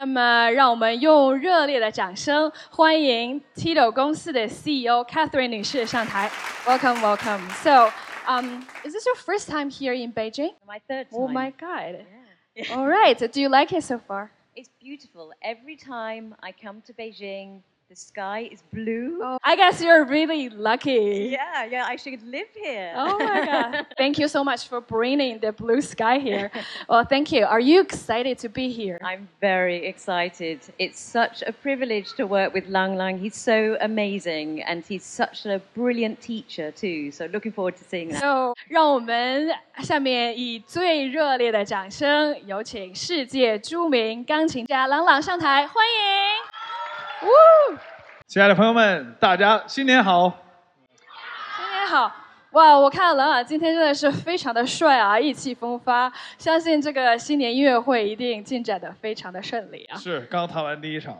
那么，让我们用热烈的掌声欢迎 Tito 公司的 CEO Catherine 女士上台。Welcome, welcome. So, um, is this your first time here in Beijing? My third time. Oh my God. Yeah. All right. Do you like it so far? It's beautiful. Every time I come to Beijing, the sky is blue. Oh, I guess you're really lucky. Yeah, yeah, I should live here. Oh my God. thank you so much for bringing the blue sky here. Well, thank you. Are you excited to be here? I'm very excited. It's such a privilege to work with Lang Lang. He's so amazing and he's such a brilliant teacher too. So looking forward to seeing that. So，让我们下面以最热烈的掌声，有请世界着名钢琴家郎朗上台，欢迎。 呜，亲爱的朋友们，大家新年好！新年好！哇，我看到郎朗今天真的是非常的帅啊，意气风发。相信这个新年音乐会一定进展的非常的顺利啊。是刚弹完第一场，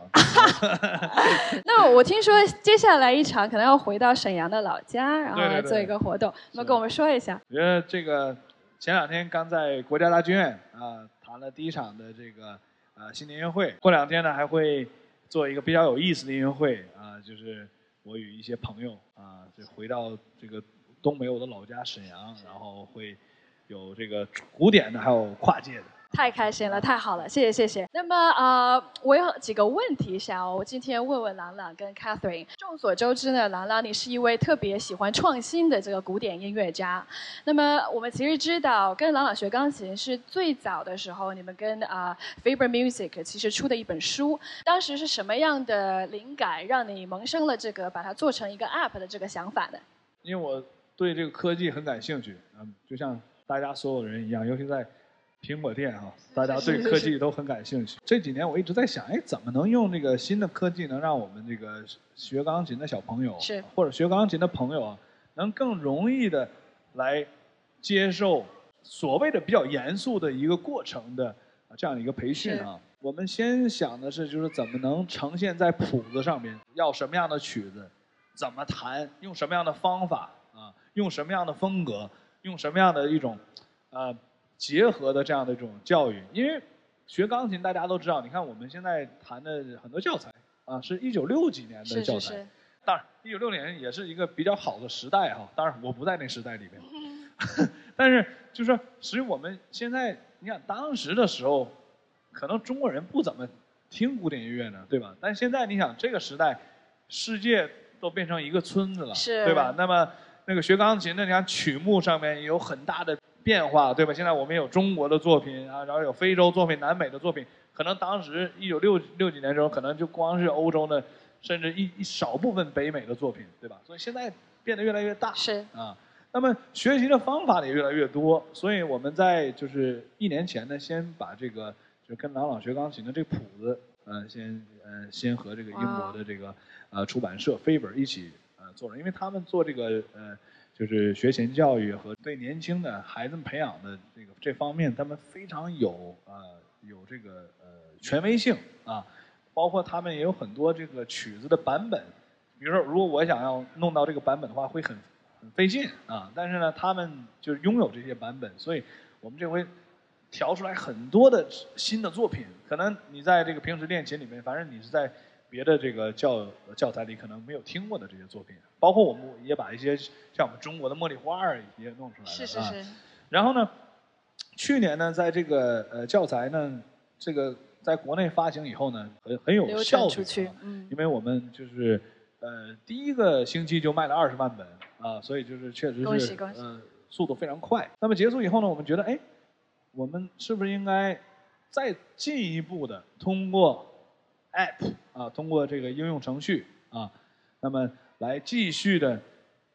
那我听说接下来一场可能要回到沈阳的老家，然后来做一个活动，那跟我们说一下。我觉得这个前两天刚在国家大剧院啊弹了第一场的这个呃新年音乐会，过两天呢还会做一个比较有意思的音乐会啊，就是我与一些朋友啊，就回到这个东北我的老家沈阳，然后会有这个古典的，还有跨界的。太开心了，太好了，谢谢谢谢。那么呃，我有几个问题想要今天问问郎朗跟 Catherine。众所周知呢，郎朗你是一位特别喜欢创新的这个古典音乐家。那么我们其实知道，跟朗朗学钢琴是最早的时候，你们跟啊、Faber Music 其实出的一本书。当时是什么样的灵感让你萌生了这个把它做成一个 App 的这个想法呢？因为我对这个科技很感兴趣，嗯，就像大家所有人一样，尤其在苹果店啊，大家对科技都很感兴趣。这几年我一直在想，哎，怎么能用这个新的科技，能让我们这个学钢琴的小朋友，是或者学钢琴的朋友啊，能更容易的来接受所谓的比较严肃的一个过程的啊这样的一个培训啊。我们先想的是，就是怎么能呈现在谱子上面，要什么样的曲子，怎么弹，用什么样的方法啊，用什么样的风格，用什么样的一种，呃，结合的这样的一种教育。因为学钢琴大家都知道，你看我们现在弹的很多教材啊，是一九六几年的教材。是是。当然，一九六年也是一个比较好的时代哈。当然，我不在那时代里面，但是就是说，实际我们现在，你想当时的时候，可能中国人不怎么听古典音乐呢，对吧？但现在你想，这个时代，世界都变成一个村子了，对吧？那么那个学钢琴的，你看曲目上面有很大的变化，对吧？现在我们有中国的作品啊，然后有非洲作品、南美的作品，可能当时一九六六几年的时候，可能就光是欧洲的，甚至一一少部分北美的作品，对吧？所以现在变得越来越大，是啊。那么学习的方法也越来越多，所以我们在就是一年前呢，先把这个就跟郎朗学钢琴的这个谱子，呃，先呃先和这个英国的这个呃出版社 Faber 一起呃做了，因为他们做这个呃就是学前教育和对年轻的孩子们培养的这个这方面，他们非常有呃有这个呃权威性啊，包括他们也有很多这个曲子的版本，比如说如果我想要弄到这个版本的话，会很很费劲啊。但是呢，他们就拥有这些版本，所以我们这回调出来很多的新的作品。可能你在这个平时练琴里面，反正你是在别的这个教教材里可能没有听过的这些作品，包括我们也把一些像我们中国的茉莉花儿也弄出来了。啊是是是，然后呢，去年呢，在这个呃教材呢，这个在国内发行以后呢，很很有效出去啊，嗯因为我们就是呃第一个星期就卖了二十万本啊，所以就是确实是恭喜恭喜呃速度非常快。那么结束以后呢，我们觉得哎，我们是不是应该再进一步的通过 App 啊，通过这个应用程序啊，那么来继续的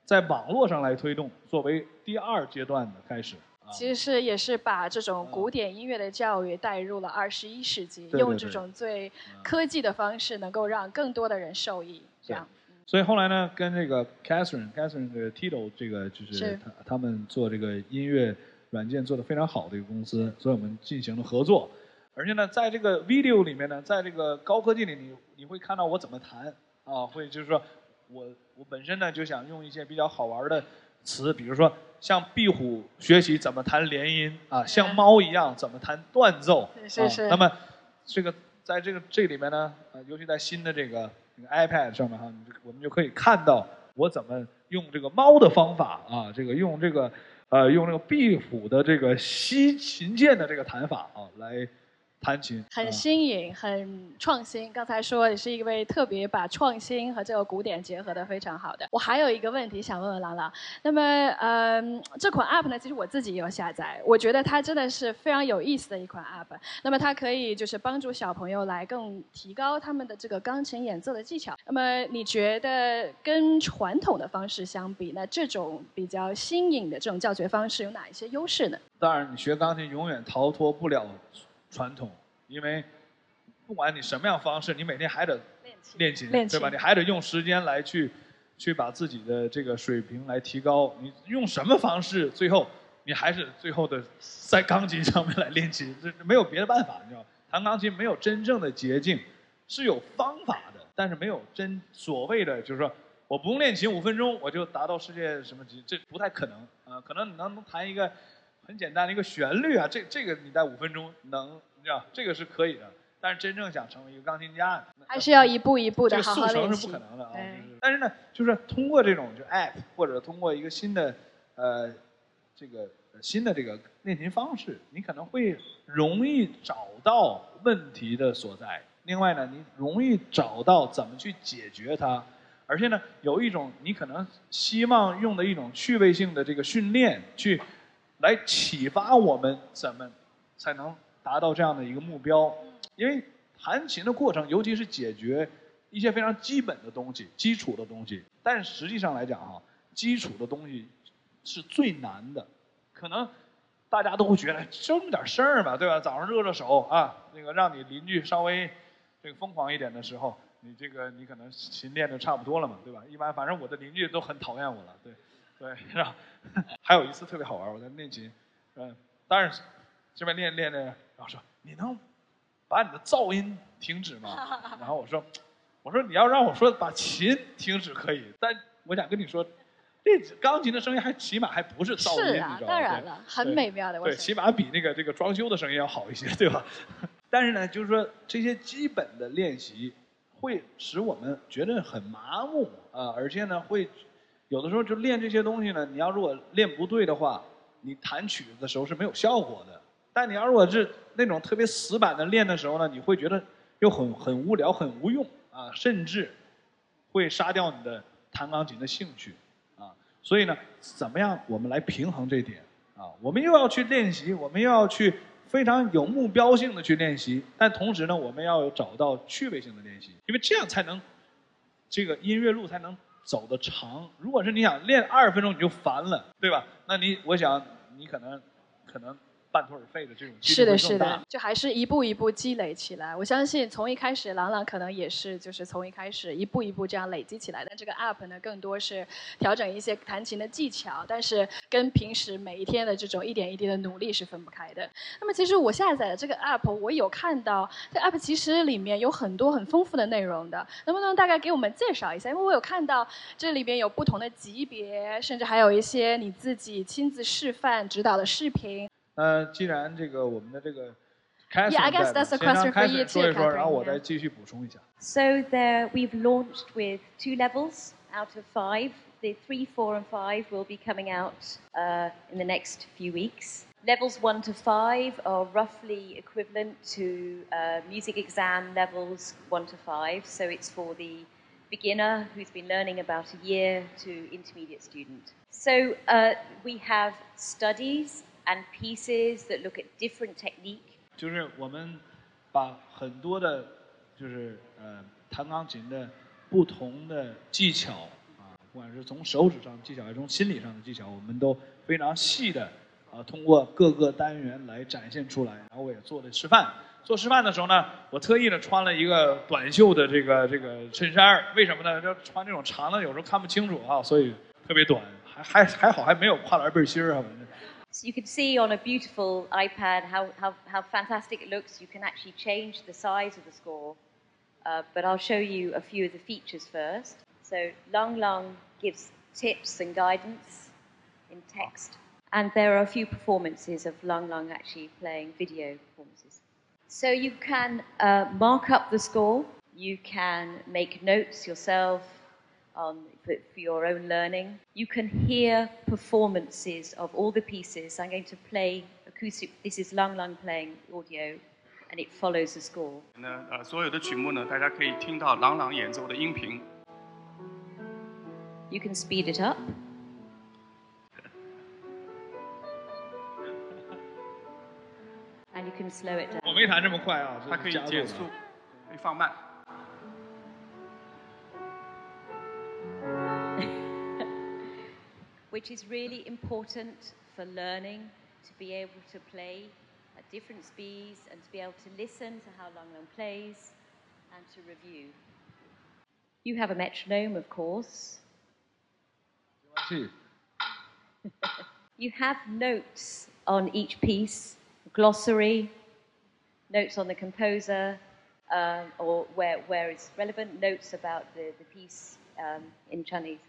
在网络上来推动，作为第二阶段的开始。啊其实是也是把这种古典音乐的教育带入了二十一世纪，对对用这种最科技的方式，能够让更多的人受益。这样，所以后来呢，跟这个 Catherine，Catherine 这个 Tito 这个就是是他他们做这个音乐软件做的非常好的一个公司，所以我们进行了合作。而且呢，在这个 video 里面呢，在这个高科技里，你你会看到我怎么弹啊，会就是说我我本身呢就想用一些比较好玩的词，比如说像壁虎学习怎么弹连音啊，像猫一样怎么弹断奏，啊是是那么这个在这个这里面呢，呃，尤其在新的这个这个 iPad 上面哈，你我们就可以看到我怎么用这个猫的方法啊，这个用这个呃用这个壁虎的这个西琴键的这个弹法啊来。弹琴很新颖，很创新。刚才说你是一位特别把创新和这个古典结合的非常好的。我还有一个问题想问问郎朗，那么嗯，这款 App 呢，其实我自己也有下载，我觉得它真的是非常有意思的一款 App。那么它可以就是帮助小朋友来更提高他们的这个钢琴演奏的技巧。那么你觉得跟传统的方式相比，那这种比较新颖的这种教学方式有哪一些优势呢？当然，你学钢琴永远逃脱不了。传统，因为不管你什么样方式，你每天还得练琴，对吧？你还得用时间来去去把自己的这个水平来提高。你用什么方式，最后你还是最后的在钢琴上面来练琴，这没有别的办法，你知道弹钢琴没有真正的捷径，是有方法的，但是没有真所谓的就是说我不用练琴五分钟我就达到世界什么级，这不太可能啊。可能你能能弹一个。很简单的一个旋律啊，这这个你在五分钟能，你知道这个是可以的。但是真正想成为一个钢琴家，还是要一步一步的好好练习。是不可能的啊。但是呢，就是通过这种就 app 或者通过一个新的呃这个新的这个练琴方式，你可能会容易找到问题的所在。另外呢，你容易找到怎么去解决它。而且呢，有一种你可能希望用的一种趣味性的这个训练去。来启发我们怎么才能达到这样的一个目标？因为弹琴的过程，尤其是解决一些非常基本的东西、基础的东西，但实际上来讲哈，基础的东西是最难的。可能大家都会觉得就那么点事儿嘛，对吧？早上热热手啊，那个让你邻居稍微这个疯狂一点的时候，你这个你可能琴练的差不多了嘛，对吧？一般反正我的邻居都很讨厌我了，对。对，是吧？还有一次特别好玩，我在练琴，嗯，当然这边练练练，然后说你能把你的噪音停止吗？然后我说，我说你要让我说把琴停止可以，但我想跟你说，这钢琴的声音还起码还不是噪音，你知道吗？当然了，很美妙的。对，起码比那个这个装修的声音要好一些，对吧？但是呢，就是说这些基本的练习会使我们觉得很麻木啊，而且呢会。有的时候就练这些东西呢，你要如果练不对的话，你弹曲子的时候是没有效果的。但你要如果是那种特别死板的练的时候呢，你会觉得又很很无聊、很无用啊，甚至会杀掉你的弹钢琴的兴趣啊。所以呢，怎么样我们来平衡这点啊？我们又要去练习，我们又要去非常有目标性的去练习，但同时呢，我们要找到趣味性的练习，因为这样才能这个音乐路才能。走的长，如果是你想练二十分钟你就烦了，对吧？那你我想你可能可能。半途而废的这种是的，是的，就还是一步一步积累起来。我相信从一开始，朗朗可能也是就是从一开始一步一步这样累积起来但。这个 app 呢，更多是调整一些弹琴的技巧，但是跟平时每一天的这种一点一滴的努力是分不开的。那么，其实我下载的这个 app，我有看到这 app 其实里面有很多很丰富的内容的。能不能大概给我们介绍一下？因为我有看到这里边有不同的级别，甚至还有一些你自己亲自示范指导的视频。那既然这个我们的这个 Yeah, I guess that's a question for you too, So there, we've launched with two levels out of five. The three, four, and five will be coming out uh, in the next few weeks. Levels one to five are roughly equivalent to uh, music exam levels one to five. So it's for the beginner who's been learning about a year to intermediate student. So uh, we have studies and pieces that look at different technique. 就是我们把很多的，就是呃弹钢琴的不同的技巧啊，不管是从手指上的技巧还是从心理上的技巧，我们都非常细的啊，通过各个单元来展现出来。然后我也做了示范。做示范的时候呢，我特意的穿了一个短袖的这个这个衬衫为什么呢？就穿这种长的有时候看不清楚啊，所以特别短，还还还好还没有跨栏背心儿啊，反正。You can see on a beautiful iPad how, how, how fantastic it looks. You can actually change the size of the score. Uh, but I'll show you a few of the features first. So Lang Lang gives tips and guidance in text. And there are a few performances of Lang Lang actually playing video performances. So you can uh, mark up the score. You can make notes yourself on, for, for your own learning. You can hear performances of all the pieces. I'm going to play acoustic. This is Lang Lang playing audio, and it follows the score. 呢，呃，所有的曲目呢，大家可以听到朗朗演奏的音频。 You can speed it up. And you can slow it 我 down. 没弹这么快啊，它可以加速的减速，可以放慢。 Which is really important for learning to be able to play at different speeds and to be able to listen to how Long Long plays and to review. You have a metronome, of course. 是 You have notes on each piece, glossary, notes on the composer, um, or where, where it's relevant, notes about the, the piece um, in Chinese.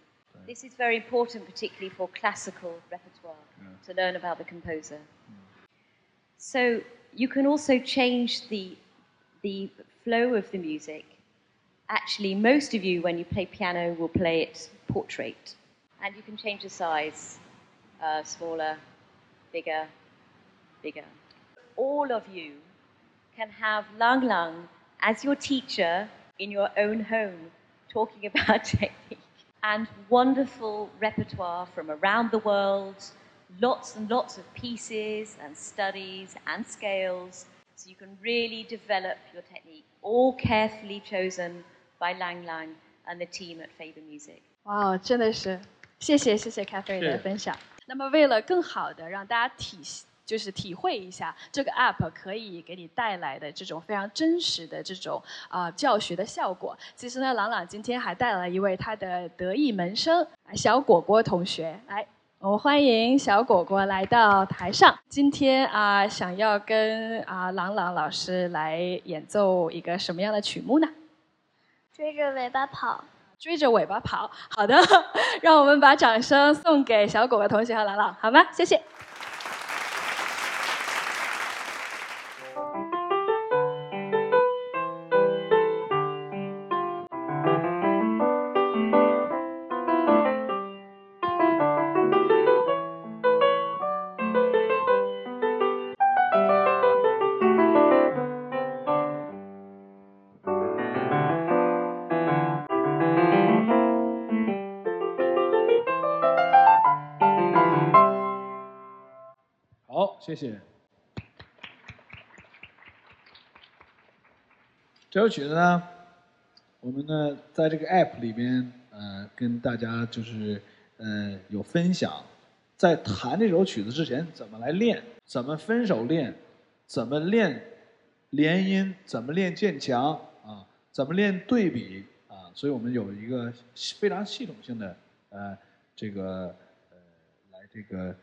This is very important, particularly for classical repertoire, to learn about the composer. So you can also change the, the flow of the music. Actually, most of you, when you play piano, will play it portrait. And you can change the size uh, smaller, bigger, bigger. All of you can have Lang Lang as your teacher in your own home, talking about technique and wonderful repertoire from around the world, lots and lots of pieces and studies and scales, so you can really develop your technique, all carefully chosen by Lang Lang and the team at Faber Music. 哇，真的是，谢谢谢谢 Catherine 的是分享。那么为了更好的让大家体 就是体会一下这个 app 可以给你带来的这种非常真实的这种啊、呃教学的效果，其实呢，朗朗今天还带来了一位他的得意门生啊小果果同学来。我们欢迎小果果来到台上。今天啊、想要跟啊、朗朗老师来演奏一个什么样的曲目呢？追着尾巴跑。追着尾巴跑。好的，让我们把掌声送给小果果同学和朗朗，好吗？谢谢。谢谢。这首曲子呢，我们呢在这个 app 里边，呃，跟大家就是呃有分享，在弹这首曲子之前怎么来练，怎么分手练，怎么练连音，怎么练渐强？啊，怎么练对比？啊，所以我们有一个非常系统性的呃这个呃来这个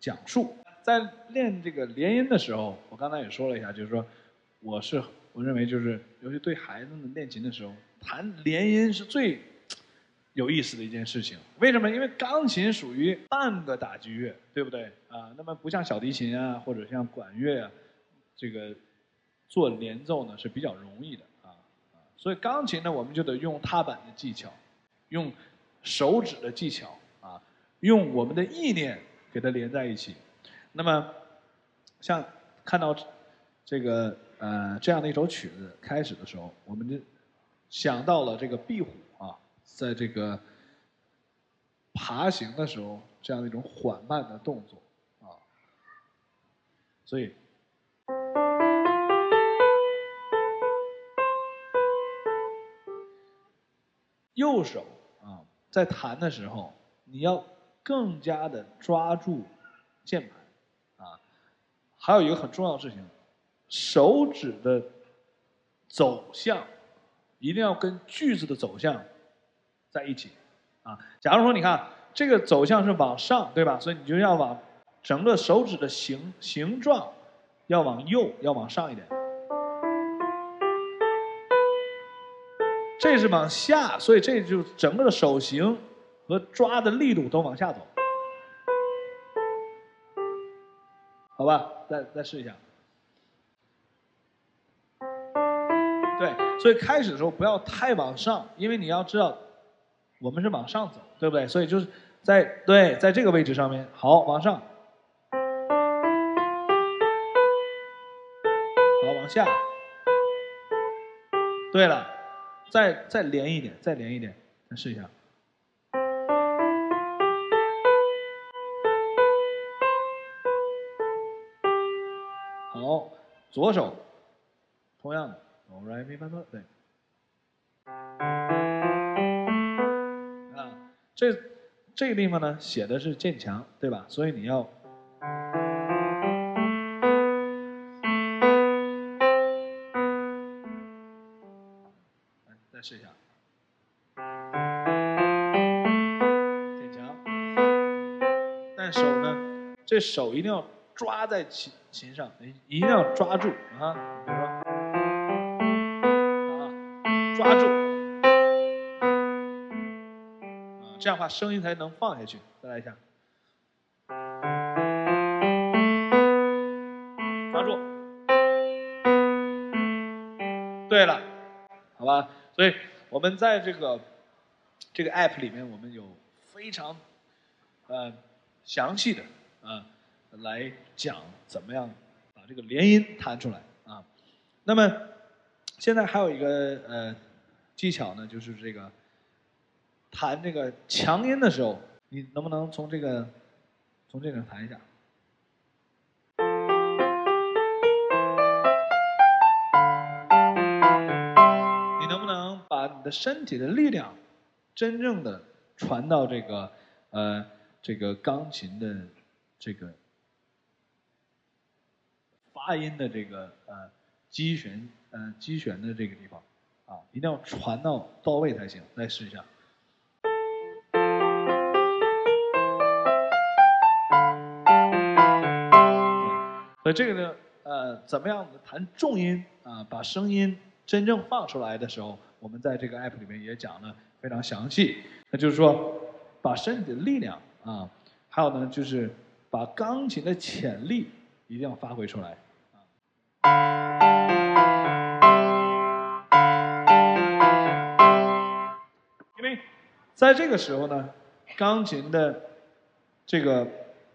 讲述。在练这个连音的时候，我刚才也说了一下，就是说，我是我认为就是，尤其对孩子们练琴的时候，弹连音是最有意思的一件事情。为什么？因为钢琴属于半个打击乐，对不对啊？那么不像小提琴啊，或者像管乐啊，这个做连奏呢是比较容易的啊。所以钢琴呢，我们就得用踏板的技巧，用手指的技巧啊，用我们的意念给它连在一起。那么，像看到这个呃这样的一首曲子开始的时候，我们就想到了这个壁虎啊，在这个爬行的时候这样的一种缓慢的动作啊，所以。右手啊，在弹的时候，你要更加的抓住键盘。还有一个很重要的事情，手指的走向一定要跟句子的走向在一起啊。假如说你看这个走向是往上，对吧？所以你就要往整个手指的形形状要往右，要往上一点。这是往下，所以这就整个的手型和抓的力度都往下走，好吧？再再试一下。对所以开始的时候不要太往上，因为你要知道，我们是往上走，对不对？所以就是在对，在这个位置上面，好，往上，好，往下。对了，再再连一点，再连一点，再试一下。左手，同样的哆来咪发嗦，对。啊，这这个地方呢，写的是渐强，对吧？所以你要。再试一下。渐强。但手呢，这手一定要抓在琴琴上，一定要抓住啊！比如说，啊，抓住，啊，这样的话声音才能放下去。再来一下，抓住。对了，好吧，所以我们在这个这个 app 里面，我们有非常呃详细的啊。来讲怎么样把这个连音弹出来啊？那么现在还有一个呃技巧呢，就是这个弹这个强音的时候，你能不能从这个从这个弹一下？你能不能把你的身体的力量真正的传到这个呃这个钢琴的这个？发音的这个呃击弦呃击弦的这个地方啊，一定要传到到位才行。再试一下。所以这个呢呃怎么样弹重音啊，把声音真正放出来的时候，我们在这个 app 里面也讲了非常详细。那就是说，把身体的力量啊，还有呢就是把钢琴的潜力一定要发挥出来。因为在这个时候呢，钢琴的这个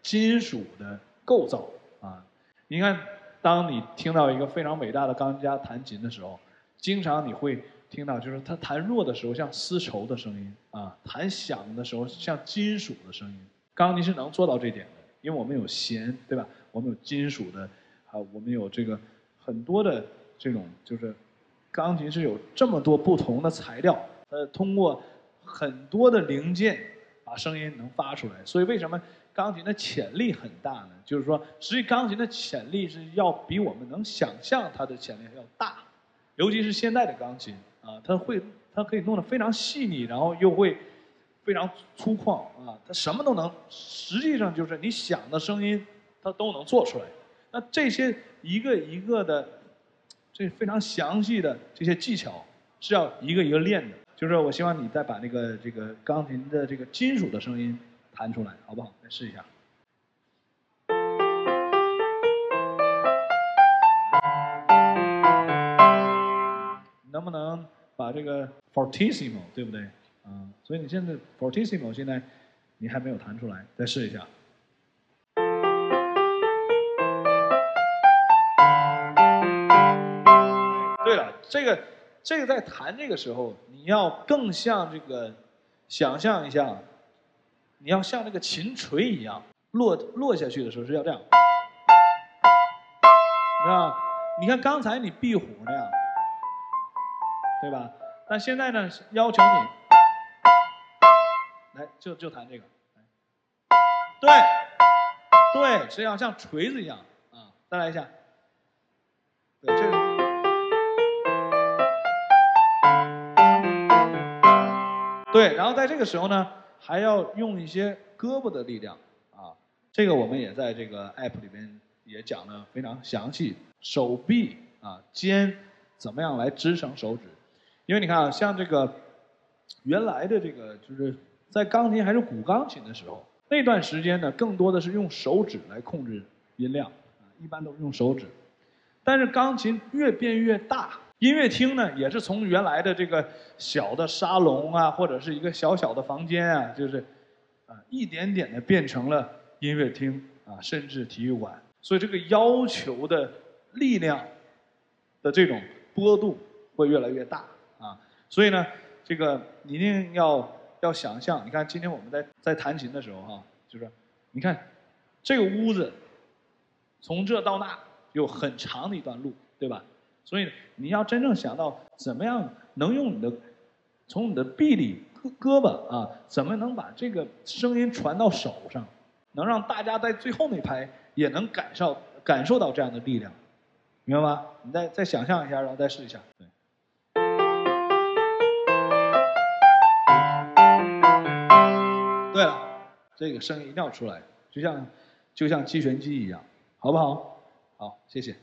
金属的构造啊，你看，当你听到一个非常伟大的钢琴家弹琴的时候，经常你会听到，就是他弹弱的时候像丝绸的声音啊，弹响的时候像金属的声音。钢琴是能做到这点的，因为我们有弦，对吧？我们有金属的，啊，我们有这个。很多的这种就是钢琴是有这么多不同的材料，呃，通过很多的零件把声音能发出来。所以为什么钢琴的潜力很大呢？就是说，实际钢琴的潜力是要比我们能想象它的潜力要大，尤其是现在的钢琴啊，它会它可以弄得非常细腻，然后又会非常粗犷啊，它什么都能。实际上就是你想的声音，它都能做出来。那这些一个一个的，这非常详细的这些技巧是要一个一个练的。就是我希望你再把那个这个钢琴的这个金属的声音弹出来，好不好？再试一下。能不能把这个 fortissimo 对不对？啊，所以你现在 fortissimo 现在你还没有弹出来，再试一下。对了，这个这个在弹这个时候，你要更像这个，想象一下，你要像那个琴锤一样落落下去的时候是要这样，知道你看刚才你壁虎那样，对吧？但现在呢，要求你来就就弹这个，对对，实际上像锤子一样啊，再来一下，对这个。对，然后在这个时候呢，还要用一些胳膊的力量啊，这个我们也在这个 app 里面也讲了非常详细，手臂啊肩怎么样来支撑手指，因为你看啊，像这个原来的这个就是在钢琴还是古钢琴的时候，那段时间呢，更多的是用手指来控制音量啊，一般都是用手指，但是钢琴越变越大，音乐厅呢，也是从原来的这个小的沙龙啊，或者是一个小小的房间啊，就是啊，一点点的变成了音乐厅啊，甚至体育馆。所以这个要求的力量的这种波动会越来越大啊。所以呢，这个一定要要想象，你看今天我们在在弹琴的时候哈，就是你看这个屋子从这到那有很长的一段路，对吧？所以你要真正想到怎么样能用你的，从你的臂里胳胳膊啊，怎么能把这个声音传到手上，能让大家在最后那排也能感受感受到这样的力量，明白吗？你再再想象一下，然后再试一下。对。对了，这个声音一定要出来，就像就像击拳击一样，好不好？好，谢谢。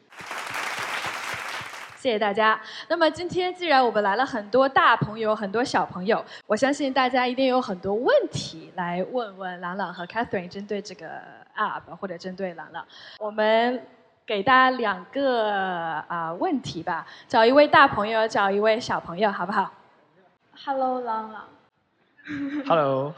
谢谢大家。那么今天既然我们来了很多大朋友、很多小朋友，我相信大家一定有很多问题来问问朗朗和 Catherine，针对这个 App 或者针对朗朗，我们给大家两个啊问题吧，找一位大朋友，找一位小朋友，好不好？Hello，朗朗。Hello。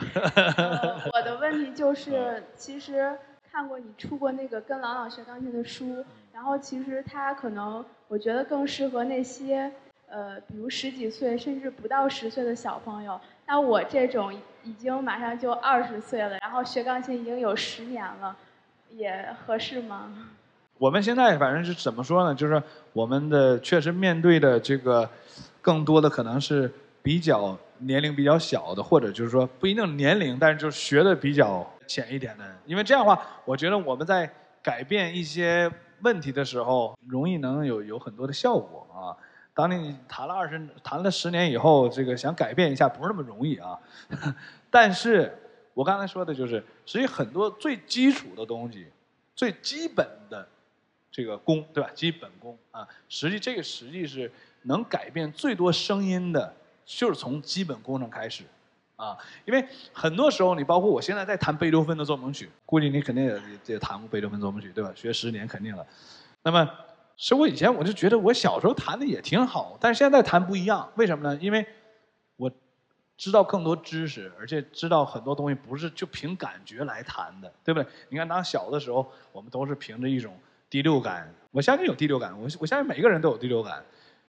我的问题就是，其实看过你出过那个跟朗朗学钢琴的书，然后其实他可能。我觉得更适合那些，呃，比如十几岁甚至不到十岁的小朋友。那我这种已经马上就二十岁了，然后学钢琴已经有十年了，也合适吗？我们现在反正是怎么说呢？就是我们的确实面对的这个，更多的可能是比较年龄比较小的，或者就是说不一定年龄，但是就学的比较浅一点的。因为这样的话，我觉得我们在改变一些。问题的时候，容易能有有很多的效果啊。当你谈了二十、谈了十年以后，这个想改变一下不是那么容易啊。但是，我刚才说的就是，实际很多最基础的东西，最基本的这个功，对吧？基本功啊，实际这个实际是能改变最多声音的，就是从基本功上开始。啊，因为很多时候，你包括我现在在弹贝多芬的奏鸣曲，估计你肯定也也弹过贝多芬奏鸣曲，对吧？学十年肯定了。那么，其实我以前我就觉得我小时候弹的也挺好，但是现在弹不一样，为什么呢？因为我知道更多知识，而且知道很多东西不是就凭感觉来弹的，对不对？你看，当小的时候，我们都是凭着一种第六感，我相信有第六感，我我相信每个人都有第六感。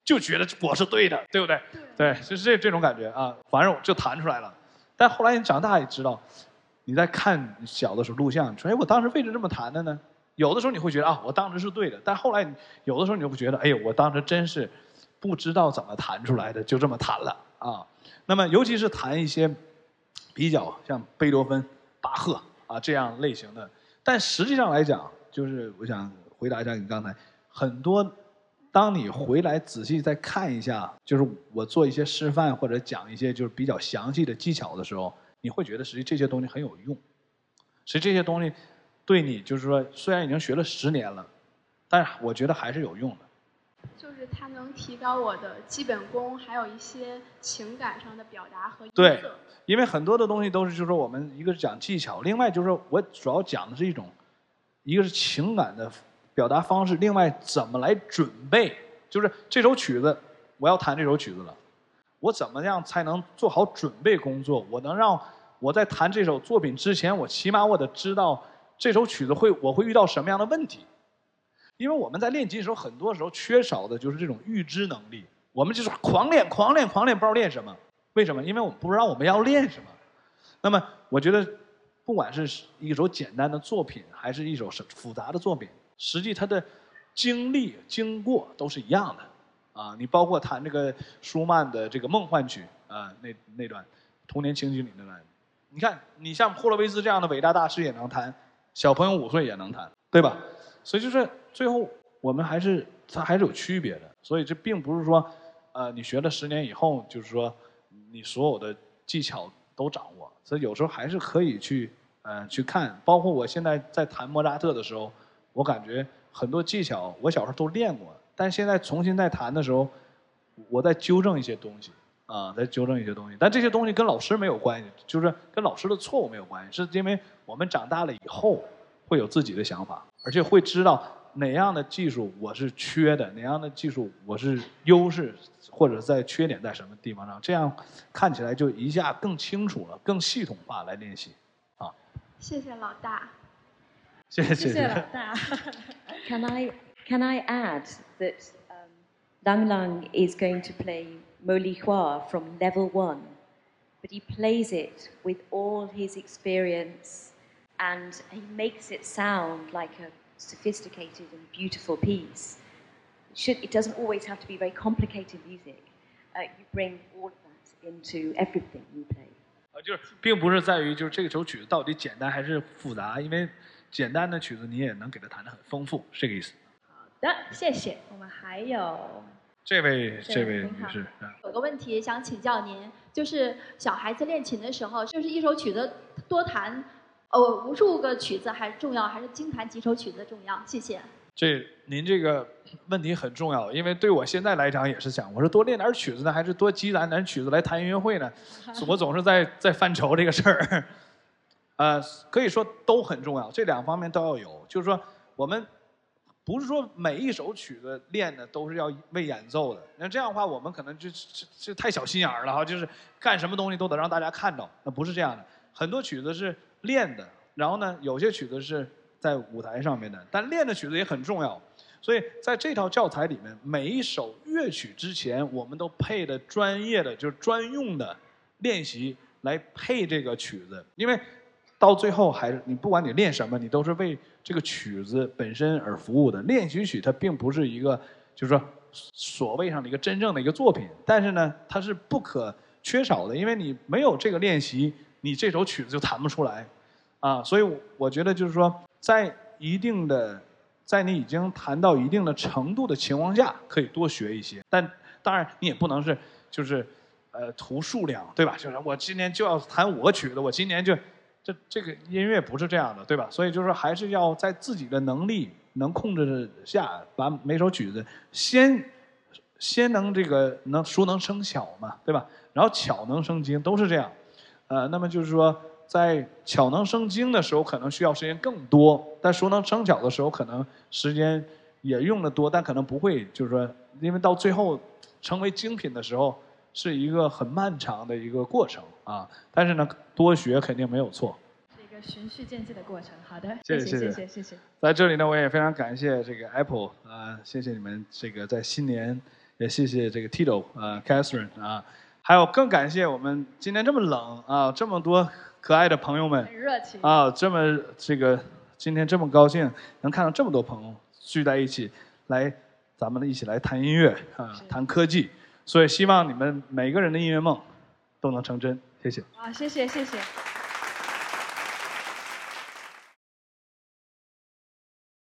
就觉得我是对的，对不对？对，就是这这种感觉啊。反正就弹出来了。但后来你长大也知道，你在看小的时候录像，说哎，我当时为什么这么弹的呢？有的时候你会觉得啊，我当时是对的。但后来有的时候你就会觉得，哎呦，我当时真是不知道怎么弹出来的，就这么弹了啊。那么尤其是弹一些比较像贝多芬、巴赫啊这样类型的，但实际上来讲，就是我想回答一下你刚才很多。当你回来仔细再看一下，就是我做一些示范或者讲一些就是比较详细的技巧的时候，你会觉得实际这些东西很有用。实际这些东西对你就是说，虽然已经学了十年了，但是我觉得还是有用的。就是它能提高我的基本功，还有一些情感上的表达和对，因为很多的东西都是就是说我们一个是讲技巧，另外就是说我主要讲的是一种，一个是情感的。表达方式，另外怎么来准备？就是这首曲子，我要弹这首曲子了，我怎么样才能做好准备工作？我能让我在弹这首作品之前，我起码我得知道这首曲子会我会遇到什么样的问题。因为我们在练琴的时候，很多时候缺少的就是这种预知能力。我们就是狂练、狂练、狂练，不知道练什么。为什么？因为我们不知道我们要练什么。那么，我觉得，不管是一首简单的作品，还是一首复杂的作品。实际他的经历经过都是一样的，啊，你包括弹这个舒曼的这个梦幻曲啊，那那段童年情景里那段，你看你像霍洛维兹这样的伟大大师也能弹，小朋友五岁也能弹，对吧？所以就是最后我们还是它还是有区别的，所以这并不是说，呃，你学了十年以后就是说你所有的技巧都掌握，所以有时候还是可以去呃去看，包括我现在在弹莫扎特的时候。我感觉很多技巧，我小时候都练过，但现在重新再弹的时候，我在纠正一些东西，啊，在纠正一些东西。但这些东西跟老师没有关系，就是跟老师的错误没有关系，是因为我们长大了以后会有自己的想法，而且会知道哪样的技术我是缺的，哪样的技术我是优势，或者在缺点在什么地方上，这样看起来就一下更清楚了，更系统化来练习。啊，谢谢老大。谢谢谢谢老大。 Can I can I add that um, Lang Lang is going to play Moli Hua from level one, but he plays it with all his experience, and he makes it sound like a sophisticated and beautiful piece. It, should, it doesn't always have to be very complicated music. Uh, you bring all of that into everything you play. 啊，就是并不是在于就是这首曲子到底简单还是复杂，因为 简单的曲子你也能给它弹得很丰富，是这个意思。好的，谢谢。我们还有这位这位女士啊，有个问题想请教您，就是小孩子练琴的时候，就是一首曲子多弹，呃，无数个曲子还重要，还是精弹几首曲子重要？谢谢。这您这个问题很重要，因为对我现在来讲也是想，我是多练点曲子呢，还是多积攒点曲子来弹音乐会呢？我总是在在犯愁这个事儿。呃，可以说都很重要，这两方面都要有。就是说，我们不是说每一首曲子练的都是要为演奏的，那这样的话，我们可能就就就太小心眼儿了哈，就是干什么东西都得让大家看到，那不是这样的。很多曲子是练的，然后呢，有些曲子是在舞台上面的，但练的曲子也很重要。所以在这套教材里面，每一首乐曲之前，我们都配的专业的，就是专用的练习来配这个曲子，因为到最后还是你不管你练什么，你都是为这个曲子本身而服务的。练习曲它并不是一个，就是说所谓上的一个真正的一个作品，但是呢，它是不可缺少的，因为你没有这个练习，你这首曲子就弹不出来，啊，所以我觉得就是说，在一定的，在你已经弹到一定的程度的情况下，可以多学一些，但当然你也不能是就是呃图数量，对吧？就是我今年就要弹五个曲子，我今年就。这这个音乐不是这样的，对吧？所以就是说，还是要在自己的能力能控制下，把每首曲子先先能这个能熟能生巧嘛，对吧？然后巧能生精，都是这样。呃，那么就是说，在巧能生精的时候，可能需要时间更多；但熟能生巧的时候，可能时间也用的多，但可能不会，就是说，因为到最后成为精品的时候，是一个很漫长的一个过程啊。但是呢，多学肯定没有错，是一个循序渐进的过程。好的，谢谢谢谢谢谢。在这里呢，我也非常感谢这个 Apple 啊、呃，谢谢你们这个在新年，也谢谢这个 Tito 啊、呃、Catherine 啊，还有更感谢我们今天这么冷啊，这么多可爱的朋友们，很热情啊，这么这个今天这么高兴能看到这么多朋友聚在一起来。咱们一起来谈音乐啊，谈科技。所以希望你们每个人的音乐梦都能成真，谢谢。啊，谢谢谢谢。